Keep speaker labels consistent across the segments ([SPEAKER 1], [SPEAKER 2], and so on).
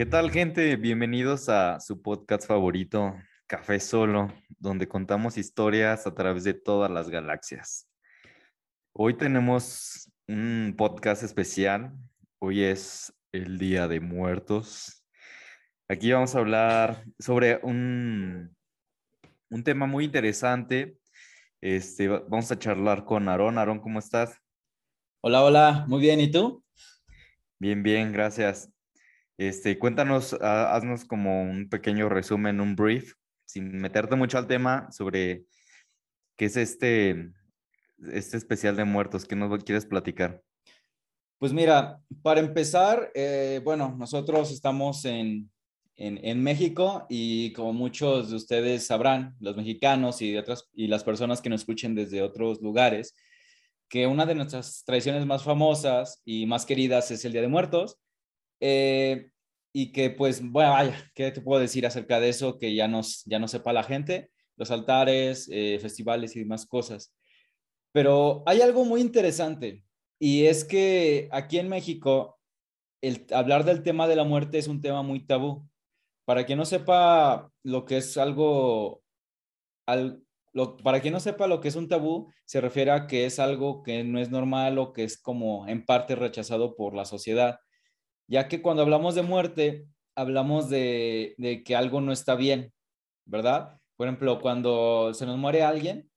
[SPEAKER 1] ¿Qué tal, gente? Bienvenidos a su podcast favorito, Café Solo, donde contamos historias a través de todas las galaxias. Hoy tenemos un podcast especial. Hoy es el Día de Muertos. Aquí vamos a hablar sobre un, un tema muy interesante. Este, vamos a charlar con Aarón. Aarón, ¿cómo estás?
[SPEAKER 2] Hola, hola, muy bien. ¿Y tú?
[SPEAKER 1] Bien, bien, gracias. Este, cuéntanos, haznos como un pequeño resumen, un brief, sin meterte mucho al tema, sobre qué es este, este especial de muertos. ¿Qué nos quieres platicar?
[SPEAKER 2] Pues mira, para empezar, eh, bueno, nosotros estamos en, en, México y como muchos de ustedes sabrán, los mexicanos y, otras, y las personas que nos escuchen desde otros lugares, que una de nuestras tradiciones más famosas y más queridas es el Día de Muertos. Eh, y que pues, bueno, vaya, ¿qué te puedo decir acerca de eso que ya, nos, ya no sepa la gente? Los altares, eh, festivales y demás cosas. Pero hay algo muy interesante y es que aquí en México el hablar del tema de la muerte es un tema muy tabú. Para quien no sepa lo que es algo, al, para quien no sepa lo que es un tabú, se refiere a que es algo que no es normal o que es como en parte rechazado por la sociedad, ya que cuando hablamos de muerte, hablamos de, de que algo no está bien, ¿verdad? Por ejemplo, cuando se nos muere alguien,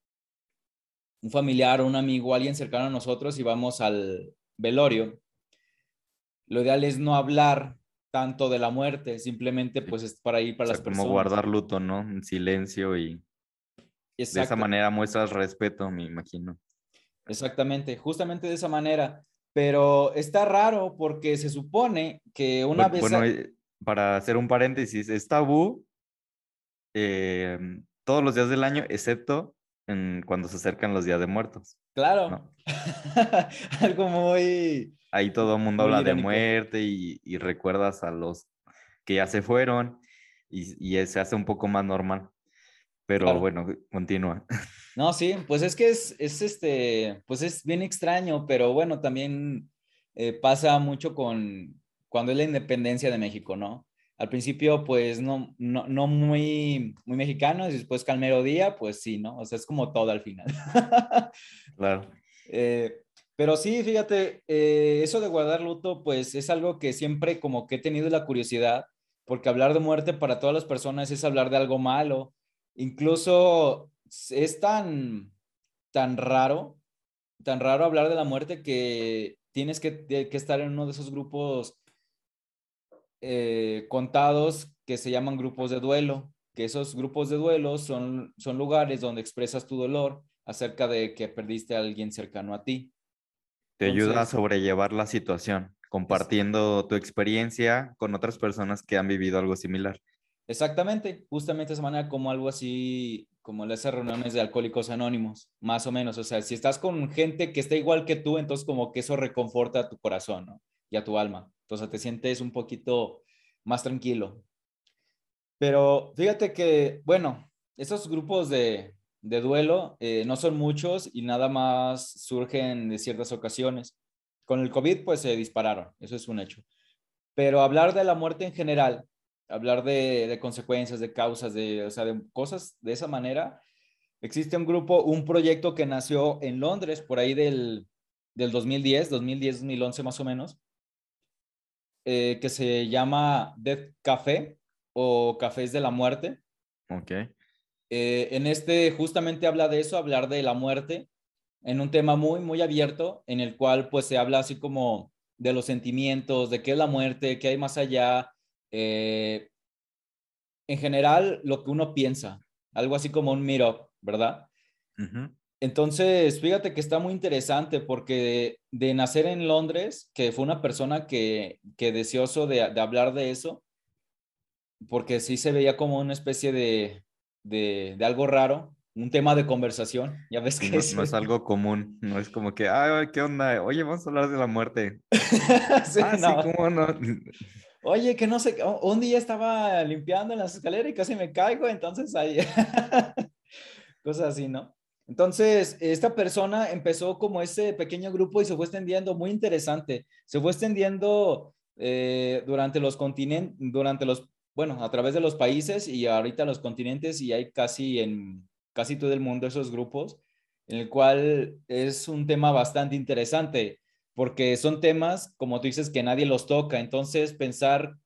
[SPEAKER 2] un familiar, un amigo, alguien cercano a nosotros y vamos al velorio, lo ideal es no hablar tanto de la muerte, simplemente pues es para ir para las
[SPEAKER 1] personas. Como guardar luto, ¿no? En silencio y de esa manera muestras respeto, me imagino.
[SPEAKER 2] Exactamente, justamente de esa manera. Pero está raro porque se supone que una vez...
[SPEAKER 1] Bueno, eh, para hacer un paréntesis, es tabú em, todos los días del año, excepto en, cuando se acercan los días de muertos.
[SPEAKER 2] Claro. Algo muy
[SPEAKER 1] Ahí todo el mundo habla de muerte y, recuerdas a los que ya se fueron y, se hace un poco más normal. Pero bueno, continúa.
[SPEAKER 2] No, sí, pues es que es, este, pues es bien extraño, pero bueno, también eh, pasa mucho con cuando es la independencia de México, ¿no? Al principio, pues no, no, no muy, muy mexicano, y después Calmero Día, pues sí, ¿no? O sea, es como todo al final.
[SPEAKER 1] claro.
[SPEAKER 2] Eh, pero sí, fíjate, eh, eso de guardar luto, pues es algo que siempre como que he tenido la curiosidad, porque hablar de muerte para todas las personas es hablar de algo malo. Incluso es tan, tan raro, tan raro hablar de la muerte que tienes que, estar en uno de esos grupos eh, contados que se llaman grupos de duelo, que esos grupos de duelo son, son lugares donde expresas tu dolor acerca de que perdiste a alguien cercano a ti.
[SPEAKER 1] Te ayuda a sobrellevar la situación, compartiendo tu experiencia con otras personas que han vivido algo similar.
[SPEAKER 2] Exactamente, justamente esa manera como algo así, como esas reuniones de alcohólicos anónimos, más o menos. O sea, si estás con gente que está igual que tú, entonces como que eso reconforta a tu corazón y a tu alma. Entonces te sientes un poquito más tranquilo. Pero fíjate que, bueno, esos grupos de, de duelo eh, no son muchos y nada más surgen de ciertas ocasiones. Con el COVID pues se dispararon, eso es un hecho. Pero hablar de la muerte en general, hablar de, consecuencias, de causas, de, o sea, de cosas de esa manera, existe un grupo, un proyecto que nació en Londres por ahí del, del 2010, 2010, 2011 más o menos, eh, que se llama Death Café o Cafés de la Muerte.
[SPEAKER 1] Ok.
[SPEAKER 2] Eh, en este justamente habla de eso, hablar de la muerte, en un tema muy, muy abierto, en el cual pues se habla así como de los sentimientos, de qué es la muerte, qué hay más allá, eh, en general lo que uno piensa, algo así como un meet ¿verdad? Entonces, fíjate que está muy interesante porque de, nacer en Londres, que fue una persona que, que deseoso de, de hablar de eso, porque sí se veía como una especie de, de, algo raro, un tema de conversación, ya ves que
[SPEAKER 1] no, es... no, es... algo común, no es como que, ay, ¿qué onda? Oye, vamos a hablar de la muerte.
[SPEAKER 2] sí, ah, no. sí, ¿cómo no? Oye, que no sé, un día estaba limpiando las escaleras y casi me caigo, entonces ahí, cosas así, ¿no? Entonces, esta persona empezó como ese pequeño grupo y se fue extendiendo, muy interesante, se fue extendiendo eh, durante los continentes, durante los, bueno, a través de los países y ahorita los continentes y hay casi en casi todo el mundo esos grupos, en el cual es un tema bastante interesante, porque son temas, como tú dices, que nadie los toca. Entonces, pensar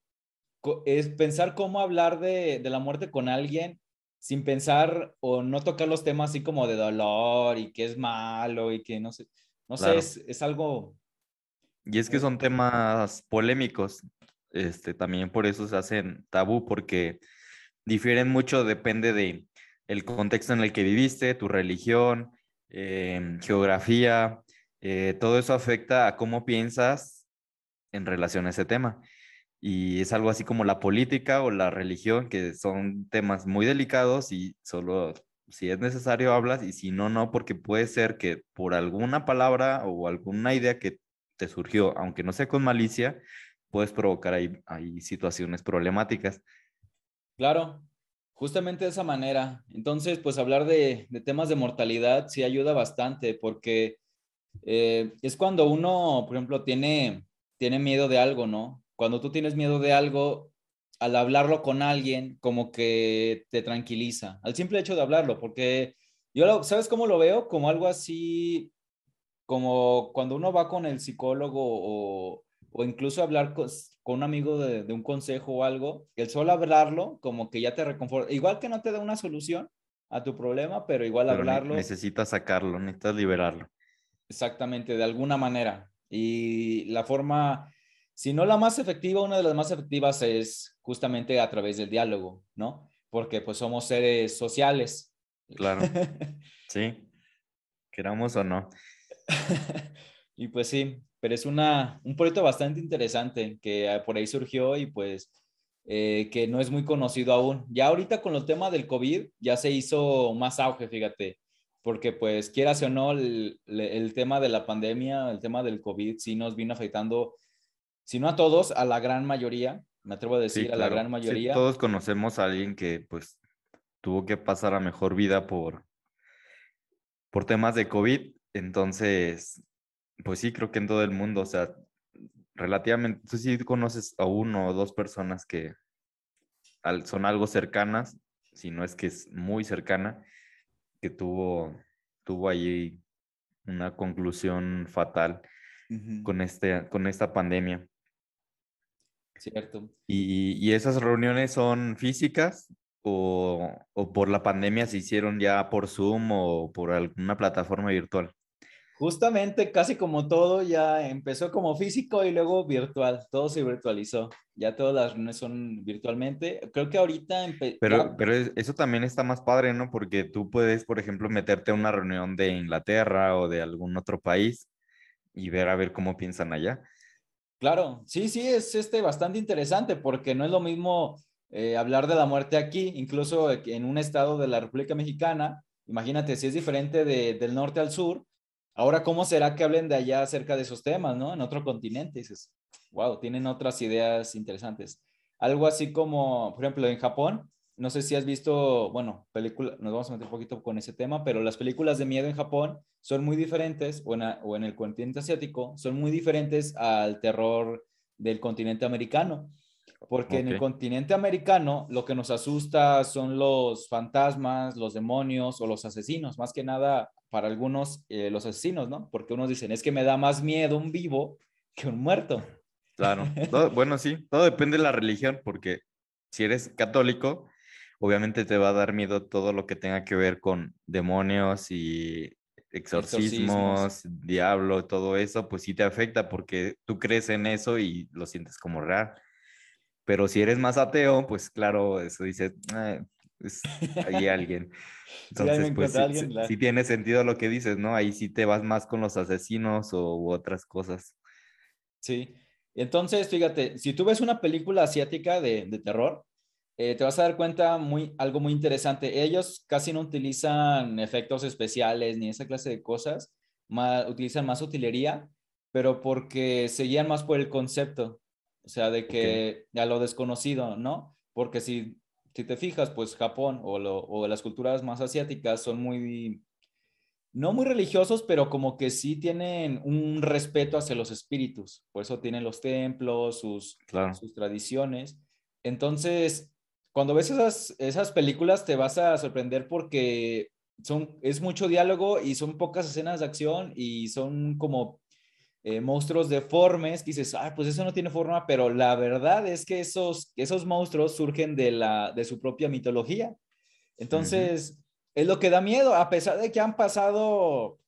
[SPEAKER 2] es pensar cómo hablar de, de la muerte con alguien sin pensar o no tocar los temas así como de dolor y que es malo y que no sé, no sé, es, es, algo...
[SPEAKER 1] Y es que son temas polémicos, este, también por eso se hacen tabú, porque difieren mucho, depende de el contexto en el que viviste, tu religión, em, geografía, eh, todo eso afecta a cómo piensas en relación a ese tema y es algo así como la política o la religión, que son temas muy delicados y solo si es necesario hablas y si no, no, porque puede ser que por alguna palabra o alguna idea que te surgió, aunque no sea con malicia, puedes provocar ahí, ahí situaciones problemáticas.
[SPEAKER 2] Claro, justamente de esa manera. Entonces, pues hablar de, de temas de mortalidad sí ayuda bastante porque eh, es cuando uno, por ejemplo, tiene, tiene miedo de algo, ¿no? cuando tú tienes miedo de algo, al hablarlo con alguien, como que te tranquiliza, al simple hecho de hablarlo, porque yo, ¿sabes cómo lo veo? Como algo así, como cuando uno va con el psicólogo o, o incluso hablar con, un amigo de, de, un consejo o algo, el solo hablarlo, como que ya te reconforta, igual que no te da una solución a tu problema, pero igual hablarlo.
[SPEAKER 1] Necesitas sacarlo, necesitas liberarlo.
[SPEAKER 2] Exactamente, de alguna manera. Y la forma si no la más efectiva, una de las más efectivas es justamente a través del diálogo, ¿no? Porque pues somos seres sociales.
[SPEAKER 1] Claro. Sí, queramos o no.
[SPEAKER 2] y pues sí, pero es una, un proyecto bastante interesante que ah, por ahí surgió y pues eh, que no es muy conocido aún. Ya ahorita con el tema del COVID ya se hizo más auge, fíjate, porque pues quieras o no, el, el tema de la pandemia, el tema del COVID sí nos vino afectando si no a todos, a la gran mayoría, me atrevo a decir a la gran mayoría.
[SPEAKER 1] todos conocemos a alguien que pues tuvo que pasar a mejor vida por, por temas de COVID, entonces, pues sí, creo que en todo el mundo, o sea, relativamente, tú sí conoces a uno o dos personas que son algo cercanas, si no es que es muy cercana, que tuvo, tuvo ahí una conclusión fatal con, este, con esta pandemia.
[SPEAKER 2] Cierto.
[SPEAKER 1] ¿Y, y esas reuniones son físicas o, o, por la pandemia se hicieron ya por Zoom o por alguna plataforma virtual?
[SPEAKER 2] Justamente, casi como todo, ya empezó como físico y luego virtual. Todo se virtualizó. Ya todas las reuniones son virtualmente. Creo que ahorita...
[SPEAKER 1] Pero, pero eso también está más padre, ¿no? Porque tú puedes, por ejemplo, meterte a una reunión de Inglaterra o de algún otro país y ver a ver cómo piensan allá.
[SPEAKER 2] Claro, sí, sí, es este bastante interesante porque no es lo mismo eh, hablar de la muerte aquí, incluso en un estado de la República Mexicana. Imagínate, si es diferente de, del norte al sur, ahora cómo será que hablen de allá acerca de esos temas, ¿no? En otro continente. dices, wow, tienen otras ideas interesantes. Algo así como, por ejemplo, en Japón, no sé si has visto, bueno, película, nos vamos a meter un poquito con ese tema, pero las películas de miedo en Japón son muy diferentes, o en, o en el continente asiático, son muy diferentes al terror del continente americano. Porque en el continente americano lo que nos asusta son los fantasmas, los demonios o los asesinos, más que nada para algunos eh, los asesinos, ¿no? Porque unos dicen, es que me da más miedo un vivo que un muerto.
[SPEAKER 1] Claro, bueno, sí, todo depende de la religión, porque si eres católico, obviamente te va a dar miedo todo lo que tenga que ver con demonios y exorcismos, diablo, todo eso, pues sí te afecta porque tú crees en eso y lo sientes como real. Pero si eres más ateo, pues claro, eso dice, ah, hay alguien. Entonces, pues sí, tiene sentido lo que dices, ¿no? Ahí sí te vas más con los asesinos o u otras cosas.
[SPEAKER 2] Sí. Entonces, fíjate, si tú ves una película asiática de, de terror, eh, te vas a dar cuenta muy, algo muy interesante. Ellos casi no utilizan efectos especiales ni esa clase de cosas, más, utilizan más utilería, pero porque seguían más por el concepto, o sea, de que a lo desconocido, ¿no? Porque si, si te fijas, pues Japón o, lo, o las culturas más asiáticas son muy no muy religiosos, pero como que sí tienen un respeto hacia los espíritus. Por eso tienen los templos, sus, sus tradiciones. Entonces, cuando ves esas, esas películas te vas a sorprender porque son, es mucho diálogo y son pocas escenas de acción y son como eh, monstruos deformes que dices, ah, pues eso no tiene forma, pero la verdad es que esos, esos monstruos surgen de, la, de su propia mitología. Entonces, es lo que da miedo, a pesar de que han pasado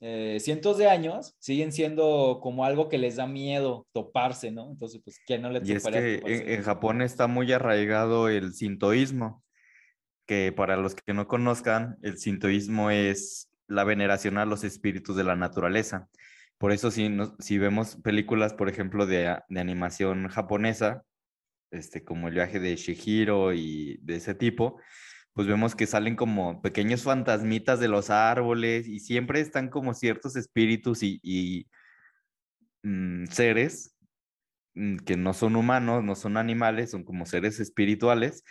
[SPEAKER 2] eh, cientos de años, siguen siendo como algo que les da miedo toparse, ¿no? Entonces, pues, ¿quién no le
[SPEAKER 1] Y es que en, Japón está muy arraigado el sintoísmo, que para los que no conozcan, el sintoísmo es la veneración a los espíritus de la naturaleza. Por eso si, si vemos películas, por ejemplo, de, de, animación japonesa, este, como el viaje de Shihiro y de ese tipo, pues vemos que salen como pequeños fantasmitas de los árboles y siempre están como ciertos espíritus y, mm, seres mm, que no son humanos, no son animales, son como seres espirituales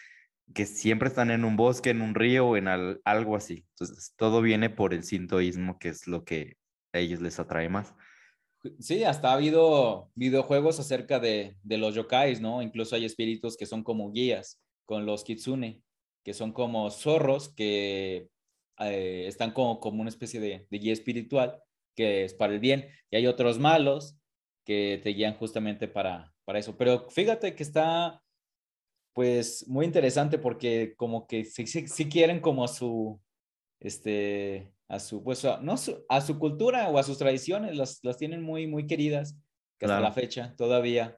[SPEAKER 1] que siempre están en un bosque, en un río en algo así. Entonces, todo viene por el sintoísmo, que es lo que ellos les atrae más.
[SPEAKER 2] Sí, hasta ha habido videojuegos acerca de, de los yokais, ¿no? Incluso hay espíritus que son como guías con los kitsune que son como zorros que eh, están como, como una especie de, guía espiritual que es para el bien. Y hay otros malos que te guían justamente para, para eso. Pero fíjate que está pues muy interesante porque como que si, si, quieren como su, este, a su, pues a, no a su cultura o a sus tradiciones, las, las tienen muy, muy queridas, que hasta la fecha todavía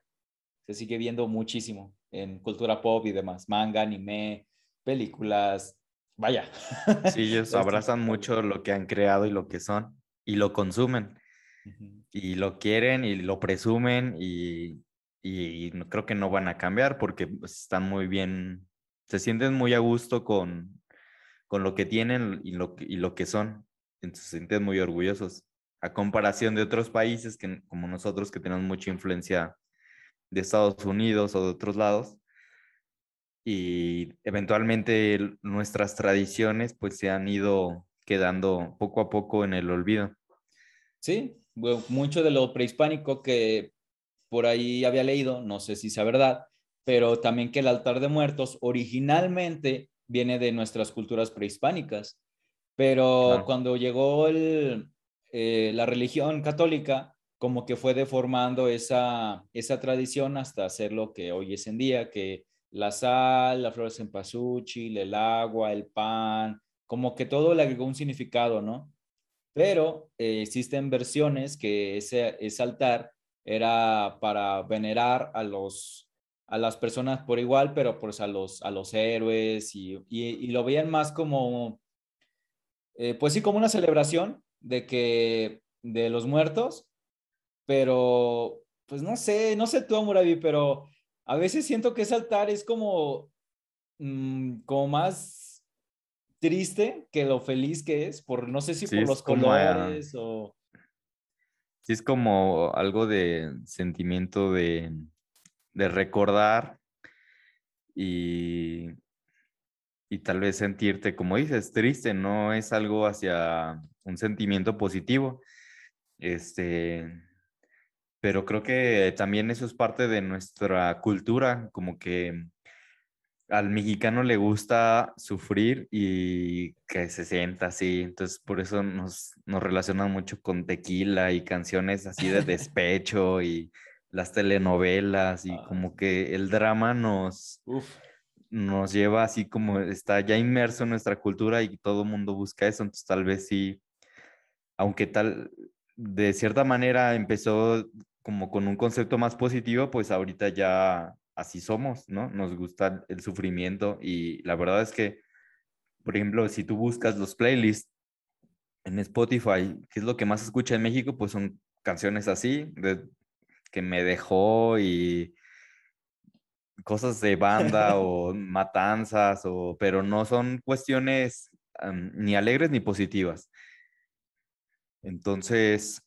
[SPEAKER 2] se sigue viendo muchísimo en cultura pop y demás, manga, anime, películas, vaya.
[SPEAKER 1] Sí, ellos abrazan mucho lo que han creado y lo que son y lo consumen. Y lo quieren y lo presumen y, y, creo que no van a cambiar porque pues, están muy bien, se sienten muy a gusto con, con lo que tienen y lo, y lo que son. Entonces se muy orgullosos. A comparación de otros países que, como nosotros que tenemos mucha influencia de Estados Unidos o de otros lados, y eventualmente nuestras tradiciones pues se han ido quedando poco a poco en el olvido.
[SPEAKER 2] Sí, mucho de lo prehispánico que por ahí había leído, no sé si sea verdad, pero también que el altar de muertos originalmente viene de nuestras culturas prehispánicas, pero cuando llegó el, eh, la religión católica, como que fue deformando esa, esa tradición hasta hacer lo que hoy es en día, que la sal, la flor de cempasúchil, el agua, el pan, como que todo le agregó un significado, ¿no? Pero eh, existen versiones que ese, ese, altar era para venerar a, los, a las personas por igual, pero pues a los, a los héroes y, y, lo veían más como, eh, pues sí, como una celebración de que de los muertos, pero pues no sé, no sé tú, Amurabi, pero a veces siento que ese altar es como, mm, como más triste que lo feliz que es, por no sé si por los colores o...
[SPEAKER 1] Sí, es como algo de sentimiento de, de recordar y, y tal vez sentirte, como dices, triste, no es algo hacia un sentimiento positivo. Este, pero creo que también eso es parte de nuestra cultura, como que al mexicano le gusta sufrir y que se sienta así, entonces por eso nos, nos relacionan mucho con tequila y canciones así de despecho y las telenovelas y ah, como que el drama nos, nos lleva así como está ya inmerso en nuestra cultura y todo el mundo busca eso, entonces tal vez sí, aunque tal, de cierta manera empezó como con un concepto más positivo, pues ahorita ya así somos, ¿no? Nos gusta el sufrimiento y la verdad es que, por ejemplo, si tú buscas los playlists en Spotify, ¿qué es lo que más escucha en México? Pues son canciones así, de, que me dejó y cosas de banda o matanzas, o, pero no son cuestiones ni alegres ni positivas. Entonces,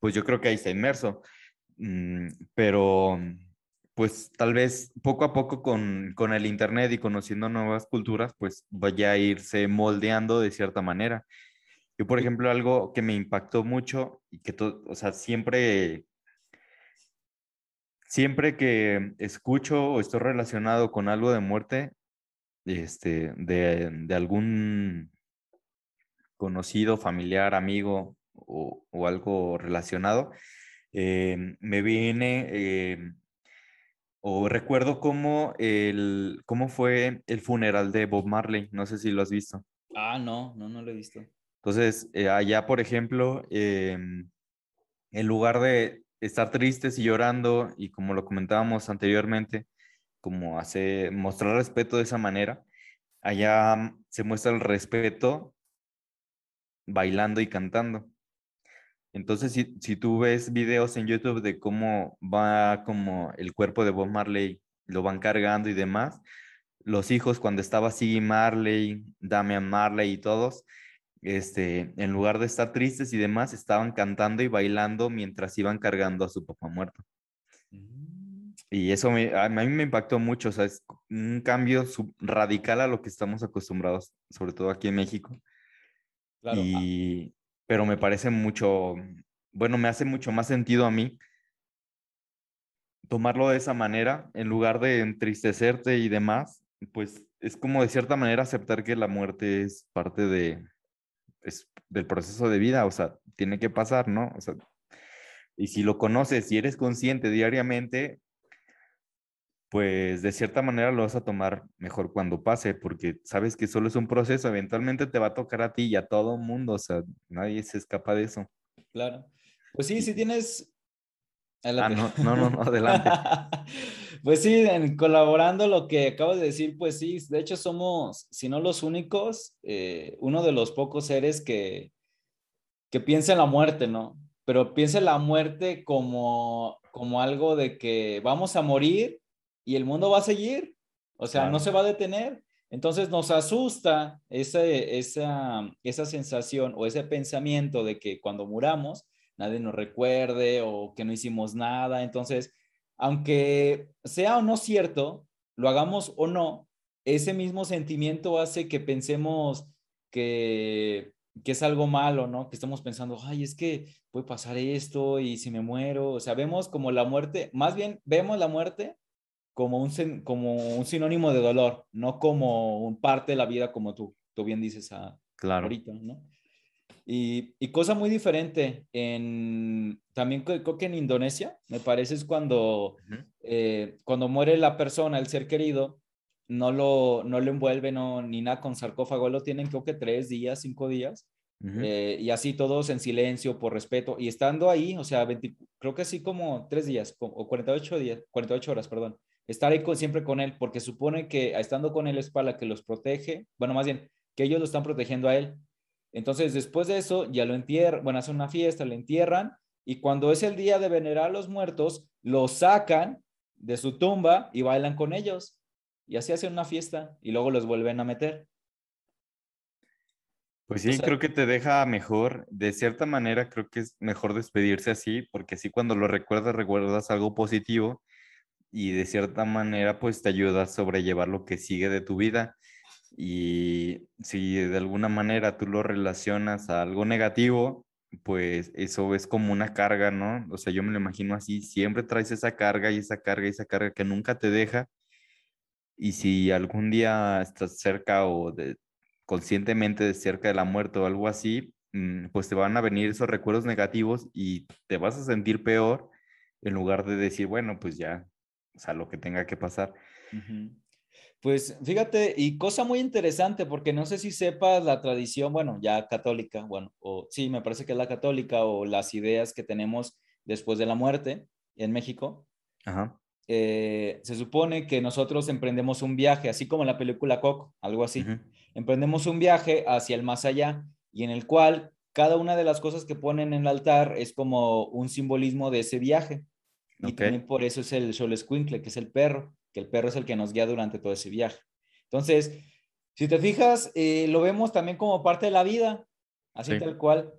[SPEAKER 1] pues yo creo que ahí está inmerso. Mm, pero pues tal vez poco a poco con, con, el Internet y conociendo nuevas culturas, pues vaya a irse moldeando de cierta manera. Yo, por ejemplo, algo que me impactó mucho y que, o sea, siempre, siempre que escucho o estoy relacionado con algo de muerte, este, de, de algún conocido, familiar, amigo o, o algo relacionado, eh, me viene eh, o recuerdo cómo, el, cómo fue el funeral de Bob Marley. No sé si lo has visto.
[SPEAKER 2] Ah, no, no, no lo he visto.
[SPEAKER 1] Entonces, eh, allá, por ejemplo, em, en lugar de estar tristes y llorando, y como lo comentábamos anteriormente, como hace, mostrar respeto de esa manera, allá se muestra el respeto bailando y cantando. Entonces, si, si tú ves videos en YouTube de cómo va como el cuerpo de Bob Marley, lo van cargando y demás, los hijos cuando estaba Siggy Marley, Damian Marley y todos, este, en lugar de estar tristes y demás, estaban cantando y bailando mientras iban cargando a su papá muerto. Mm. Y eso a mí me impactó mucho, o sea, es un cambio radical a lo que estamos acostumbrados, sobre todo aquí en México. Claro. Ah. Y, pero me parece mucho, bueno, me hace mucho más sentido a mí tomarlo de esa manera, en lugar de entristecerte y demás, pues es como de cierta manera aceptar que la muerte es parte de, es del proceso de vida, o sea, tiene que pasar, ¿no? O sea, y si lo conoces y eres consciente diariamente, pues de cierta manera lo vas a tomar mejor cuando pase, porque sabes que solo es un proceso, eventualmente te va a tocar a ti y a todo mundo, o sea, nadie se escapa de eso.
[SPEAKER 2] Claro. Pues sí, si tienes...
[SPEAKER 1] Ah, no, no, no, adelante.
[SPEAKER 2] pues sí, en, colaborando lo que acabas de decir, pues sí, de hecho somos, si no los únicos, eh, uno de los pocos seres que, que piensa en la muerte, ¿no? Pero piensa en la muerte como, como algo de que vamos a morir y el mundo va a seguir, o sea, no se va a detener. Entonces nos asusta ese, esa, esa sensación o ese pensamiento de que cuando muramos nadie nos recuerde o que no hicimos nada. Entonces, aunque sea o no cierto, lo hagamos o no, ese mismo sentimiento hace que pensemos que, que es algo malo, ¿no? Que estamos pensando, ay, es que puede pasar esto y si me muero. O sea, vemos como la muerte, más bien vemos la muerte como un, como un sinónimo de dolor, no como un parte de la vida como tú, tú bien dices a,
[SPEAKER 1] claro.
[SPEAKER 2] ahorita, ¿no? Y, y, cosa muy diferente, en, también creo que en Indonesia, me parece es cuando, eh, cuando muere la persona, el ser querido, no lo, no lo envuelven no, ni nada con sarcófago, lo tienen creo que tres días, cinco días, eh, y así todos en silencio, por respeto, y estando ahí, o sea, creo que así como tres días, o 48 días, 48 horas, perdón, estar ahí siempre con él, porque supone que estando con él es para que los protege, bueno, más bien, que ellos lo están protegiendo a él. Entonces, después de eso, ya lo entierran, bueno, hacen una fiesta, lo entierran, y cuando es el día de venerar a los muertos, lo sacan de su tumba y bailan con ellos. Y así hacen una fiesta y luego los vuelven a meter.
[SPEAKER 1] Pues sí, creo que te deja mejor. De cierta manera, creo que es mejor despedirse así, porque así cuando lo recuerdas, recuerdas algo positivo y de cierta manera pues te ayuda a sobrellevar lo que sigue de tu vida. Y si de alguna manera tú lo relacionas a algo negativo, pues eso es como una carga, ¿no? O sea, yo me lo imagino así, siempre traes esa carga y esa carga y esa carga que nunca te deja. Y si algún día estás cerca o de, conscientemente de cerca de la muerte o algo así, mm, pues te van a venir esos recuerdos negativos y te vas a sentir peor en lugar de decir, bueno, pues ya, o sea, lo que tenga que pasar.
[SPEAKER 2] Pues fíjate, y cosa muy interesante, porque no sé si sepas la tradición, bueno, ya católica, bueno, o sí, me parece que es la católica, o las ideas que tenemos después de la muerte en México.
[SPEAKER 1] Ajá.
[SPEAKER 2] Eh, se supone que nosotros emprendemos un viaje, así como en la película Coco, algo así. Emprendemos un viaje hacia el más allá y en el cual cada una de las cosas que ponen en el altar es como un simbolismo de ese viaje. Y también por eso es el Xolescuincle, que es el perro, que el perro es el que nos guía durante todo ese viaje. Entonces, si te fijas, eh, lo vemos también como parte de la vida, así tal cual,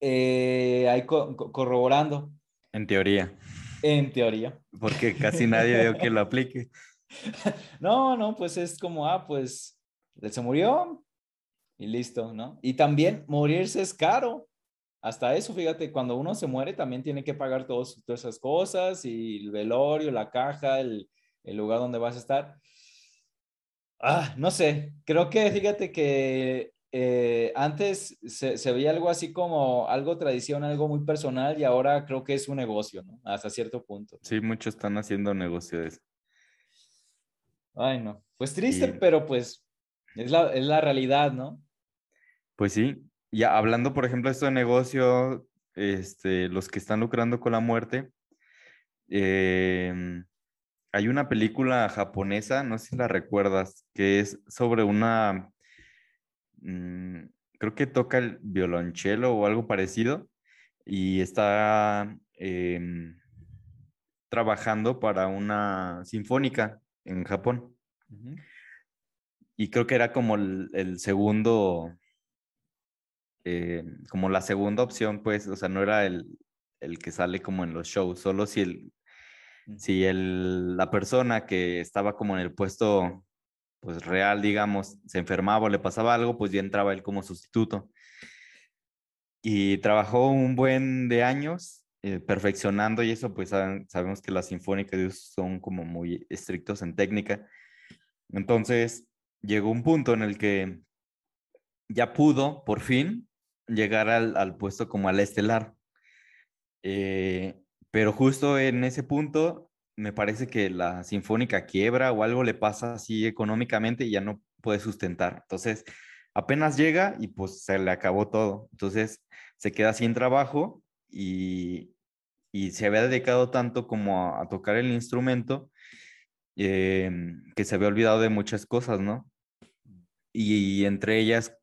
[SPEAKER 2] eh, ahí corroborando.
[SPEAKER 1] En teoría.
[SPEAKER 2] En teoría.
[SPEAKER 1] Porque casi nadie veo que lo aplique.
[SPEAKER 2] no, no, pues es como, ah, pues se murió y listo, ¿no? Y también morirse es caro. Hasta eso, fíjate, cuando uno se muere también tiene que pagar todas esas cosas y el velorio, la caja, el, el lugar donde vas a estar. Ah, no sé, creo que fíjate que eh, antes se, se, veía algo así como algo tradición, algo muy personal y ahora creo que es un negocio, ¿no? Hasta cierto punto.
[SPEAKER 1] Sí, muchos están haciendo negocio de eso.
[SPEAKER 2] Ay, no. Pues triste, pero pues es la, es la realidad, ¿no?
[SPEAKER 1] Pues sí, ya hablando, por ejemplo, esto de negocio, este, los que están lucrando con la muerte, em, hay una película japonesa, no sé si la recuerdas, que es sobre una, mm, creo que toca el violonchelo o algo parecido, y está em, trabajando para una sinfónica en Japón. Y creo que era como el segundo eh, como la segunda opción, pues, o sea, no era el, el que sale como en los shows, solo si el, si el, la persona que estaba como en el puesto, pues real, digamos, se enfermaba o le pasaba algo, pues ya entraba él como sustituto. Y trabajó un buen de años eh, perfeccionando y eso, pues sabemos que las sinfónicas son como muy estrictos en técnica. Entonces, llegó un punto en el que ya pudo, por fin, llegar al, puesto como al estelar. Eh, pero justo en ese punto me parece que la sinfónica quiebra o algo le pasa así económicamente y ya no puede sustentar. Entonces, apenas llega y pues se le acabó todo. Entonces, se queda sin trabajo y, y se había dedicado tanto como a, tocar el instrumento eh, que se había olvidado de muchas cosas, ¿no? Y entre ellas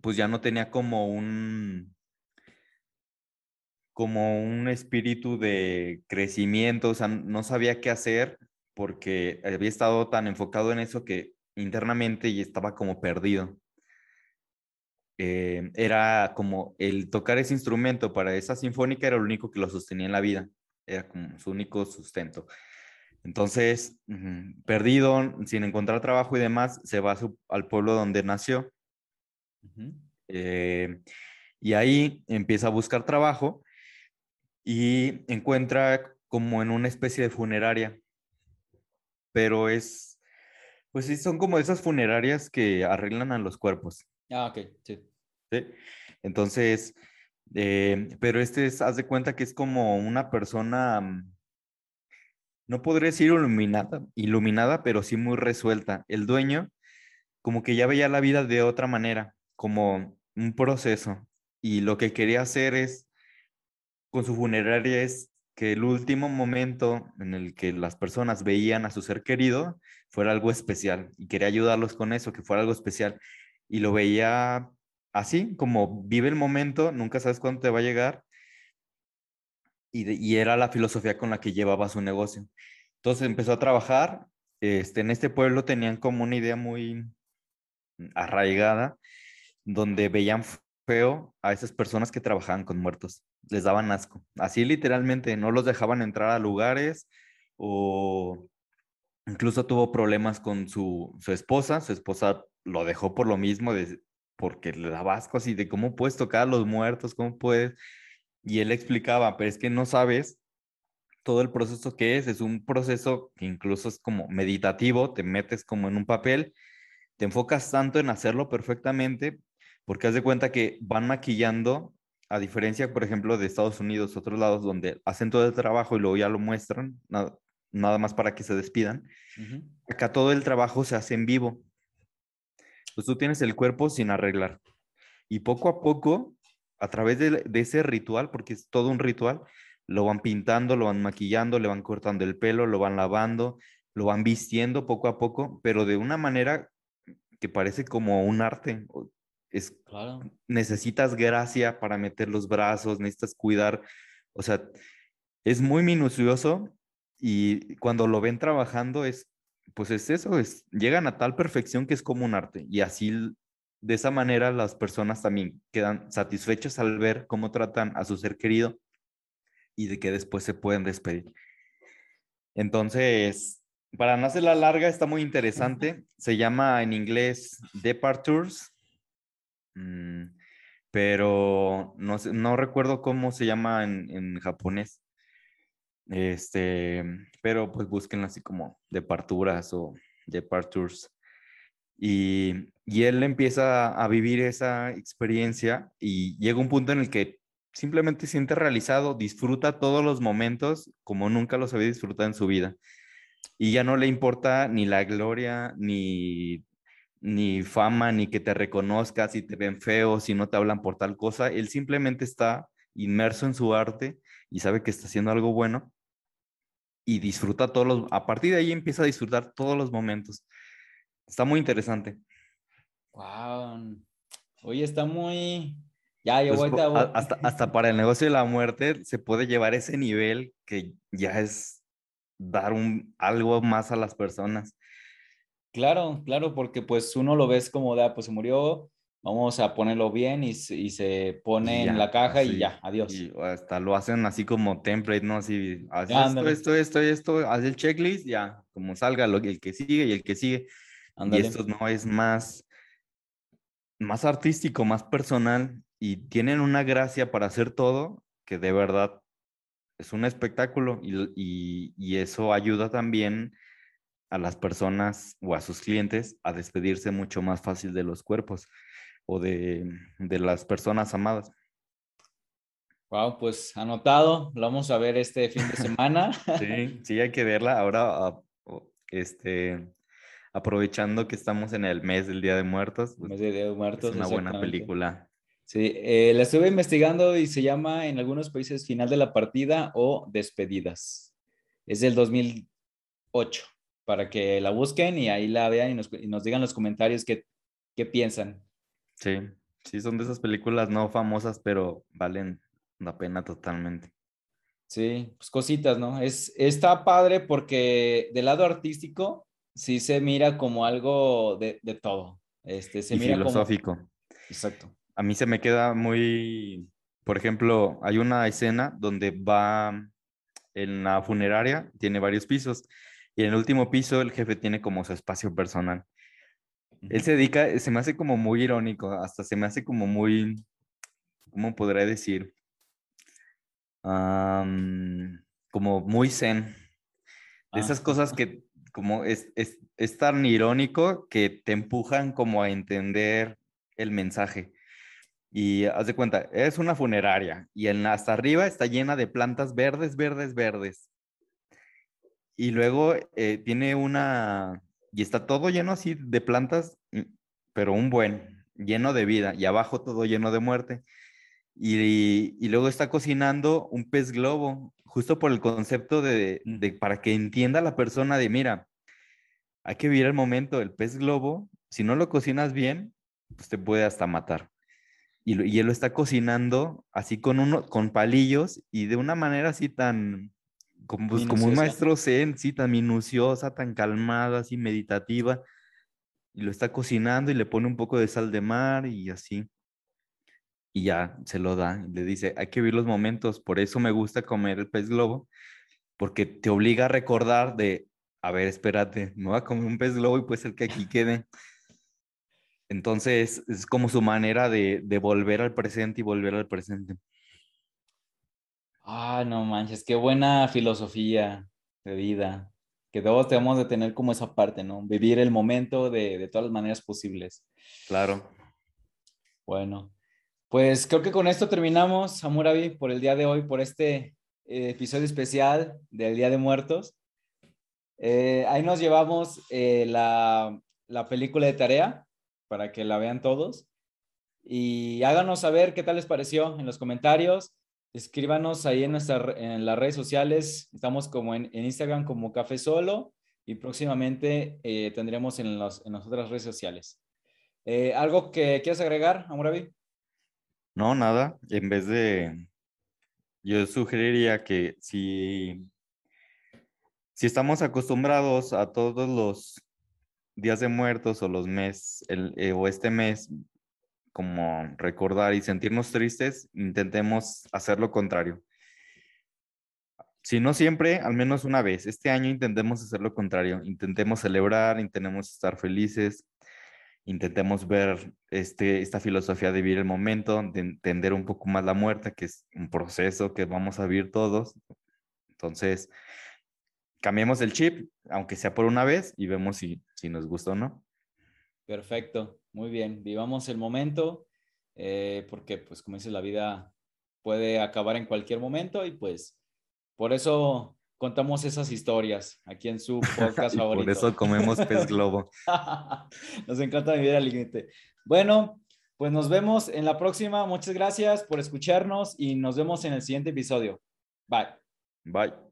[SPEAKER 1] pues ya no tenía como un como un espíritu de crecimiento, o sea, no sabía qué hacer porque había estado tan enfocado en eso que internamente y estaba como perdido. Eh, era como el tocar ese instrumento para esa sinfónica era lo único que lo sostenía en la vida, era como su único sustento. Entonces, perdido, sin encontrar trabajo y demás, se va al pueblo donde nació eh, y ahí empieza a buscar trabajo y encuentra como en una especie de funeraria. Pero es, pues sí, son como esas funerarias que arreglan a los cuerpos.
[SPEAKER 2] Ah, ok, sí.
[SPEAKER 1] ¿Sí? Entonces, eh, pero este es, haz de cuenta que es como una persona, mm, no podría decir iluminada, iluminada, pero sí muy resuelta. El dueño como que ya veía la vida de otra manera como un proceso y lo que quería hacer es, con su funeraria, es que el último momento en el que las personas veían a su ser querido fuera algo especial y quería ayudarlos con eso, que fuera algo especial. Y lo veía así, como vive el momento, nunca sabes cuándo te va a llegar. Y, y era la filosofía con la que llevaba su negocio. Entonces empezó a trabajar. Este, en este pueblo tenían como una idea muy arraigada donde veían feo a esas personas que trabajaban con muertos. Les daban asco. Así literalmente, no los dejaban entrar a lugares o incluso tuvo problemas con su, su esposa. Su esposa lo dejó por lo mismo, de, porque le daba asco así de cómo puedes tocar a los muertos, cómo puedes. Y él explicaba, pero es que no sabes todo el proceso que es. Es un proceso que incluso es como meditativo, te metes como en un papel, te enfocas tanto en hacerlo perfectamente porque haz de cuenta que van maquillando, a diferencia, por ejemplo, de Estados Unidos, otros lados donde hacen todo el trabajo y luego ya lo muestran, nada, más para que se despidan. Acá todo el trabajo se hace en vivo. Pues tú tienes el cuerpo sin arreglar. Y poco a poco, a través de, de ese ritual, porque es todo un ritual, lo van pintando, lo van maquillando, le van cortando el pelo, lo van lavando, lo van vistiendo poco a poco, pero de una manera que parece como un arte. Es, claro. Necesitas gracia para meter los brazos, necesitas cuidar, o sea, es muy minucioso y cuando lo ven trabajando es, pues es eso, es, llegan a tal perfección que es como un arte y así de esa manera las personas también quedan satisfechas al ver cómo tratan a su ser querido y de que después se pueden despedir. Entonces, para no hacer la larga, está muy interesante. Se llama en inglés Departures mm, pero no, no recuerdo cómo se llama en, japonés. Este, pero pues busquen así como departuras o departures. Y, y él empieza a vivir esa experiencia y llega un punto en el que simplemente siente realizado, disfruta todos los momentos como nunca los había disfrutado en su vida. Y ya no le importa ni la gloria, ni, ni fama, ni que te reconozcas, si te ven feo, si no te hablan por tal cosa. Él simplemente está inmerso en su arte y sabe que está haciendo algo bueno y disfruta todos los, a partir de ahí empieza a disfrutar todos los momentos. Está muy interesante.
[SPEAKER 2] Wow. Oye, está muy, ya, yo
[SPEAKER 1] Pues,
[SPEAKER 2] voy a...
[SPEAKER 1] hasta, hasta para el negocio de la muerte se puede llevar ese nivel que ya es dar un, algo más a las personas.
[SPEAKER 2] Claro, claro, porque pues uno lo ves como de, ah, pues se murió, vamos a ponerlo bien y, se- y se pone
[SPEAKER 1] Y
[SPEAKER 2] en
[SPEAKER 1] ya,
[SPEAKER 2] la caja y ya, adiós.
[SPEAKER 1] Y hasta lo hacen así como template, ¿no? Así, haz esto,
[SPEAKER 2] Ándale.
[SPEAKER 1] esto, esto, esto, haz el checklist, ya, como salga lo, el que sigue y el que sigue. Y esto no es más, más artístico, más personal y tienen una gracia para hacer todo que de verdad es un espectáculo y, y- y eso ayuda también a las personas o a sus clientes a despedirse mucho más fácil de los cuerpos o de, de las personas amadas.
[SPEAKER 2] Wow, pues anotado, lo vamos a ver este fin de semana.
[SPEAKER 1] Sí, sí, hay que verla. Ahora, ah, este, aprovechando que estamos en el mes del Día de Muertos, pues,
[SPEAKER 2] Mes Día de
[SPEAKER 1] es
[SPEAKER 2] Muertos.
[SPEAKER 1] una buena película.
[SPEAKER 2] Sí, eh, la estuve investigando y se llama en algunos países Final de la Partida o Despedidas. Es del 2008, para que la busquen y ahí la vean y nos, y nos digan los comentarios qué, qué piensan.
[SPEAKER 1] Sí, sí, son de esas películas no famosas, pero valen la pena totalmente.
[SPEAKER 2] Sí, pues cositas, ¿no? Es, está padre porque del lado artístico sí se mira como algo de, de todo. Este, se
[SPEAKER 1] Y
[SPEAKER 2] mira como...
[SPEAKER 1] filosófico.
[SPEAKER 2] Exacto.
[SPEAKER 1] A mí se me queda muy, por ejemplo, hay una escena donde va en la funeraria, tiene varios pisos, y en el último piso el jefe tiene como su espacio personal. Él se dedica, se me hace como muy irónico, hasta se me hace como muy, ¿cómo podría decir? Como muy zen. De esas
[SPEAKER 2] Ah.
[SPEAKER 1] cosas que como es, es, es tan irónico que te empujan como a entender el mensaje. Y haz de cuenta, es una funeraria y en hasta arriba está llena de plantas verdes, verdes, verdes. Y luego eh, tiene una, y está todo lleno así de plantas, mm, pero un buen, lleno de vida, y abajo todo lleno de muerte. Y, y luego está cocinando un pez globo, justo por el concepto de,
[SPEAKER 2] Mm.
[SPEAKER 1] de para que entienda la persona de, mira, hay que vivir el momento, el pez globo, si no lo cocinas bien, pues te puede hasta matar. Y, y él lo está cocinando así con, uno, con palillos y de una manera así tan, como, pues, como un maestro zen, sí, tan minuciosa, tan calmada, así meditativa. Y lo está cocinando y le pone un poco de sal de mar y así. Y ya se lo da. y le dice, hay que vivir los momentos. Por eso me gusta comer el pez globo, porque te obliga a recordar de, a ver, espérate, me voy a comer un pez globo y puede ser que aquí quede. Entonces, es como su manera de, de volver al presente y volver al presente.
[SPEAKER 2] Ah, no manches, qué buena filosofía de vida. Que todos tenemos de tener como esa parte, ¿no? Vivir el momento de, de todas las maneras posibles.
[SPEAKER 1] Claro.
[SPEAKER 2] Bueno, pues creo que con esto terminamos, Amurabi, por el día de hoy, por este eh, episodio especial del Día de Muertos. Eh, ahí nos llevamos eh, la, la película de tarea para que la vean todos. Y háganos saber qué tal les pareció en los comentarios. Escríbanos ahí en, nuestra, en las redes sociales. Estamos como en, en Instagram como Café Solo y próximamente eh, tendremos en, los, en las otras redes sociales. Eh, ¿Algo que quieras agregar, Amurabi?
[SPEAKER 1] No, nada. En vez de, yo sugeriría que si, si estamos acostumbrados a todos los días de muertos o los meses eh, o este mes como recordar y sentirnos tristes, intentemos hacer lo contrario. Si no siempre, al menos una vez. Este año intentemos hacer lo contrario. Intentemos celebrar, intentemos estar felices, intentemos ver este, esta filosofía de vivir el momento, de entender un poco más la muerte, que es un proceso que vamos a vivir todos. Entonces, cambiemos el chip, aunque sea por una vez, y vemos si, si nos gusta o no.
[SPEAKER 2] Perfecto, muy bien. Vivamos el momento, eh, porque pues como dice la vida puede acabar en cualquier momento y pues por eso contamos esas historias aquí en su podcast favorito.
[SPEAKER 1] Por eso comemos pez globo.
[SPEAKER 2] nos encanta vivir al límite. Bueno, pues nos vemos en la próxima. Muchas gracias por escucharnos y nos vemos en el siguiente episodio. Bye.
[SPEAKER 1] Bye.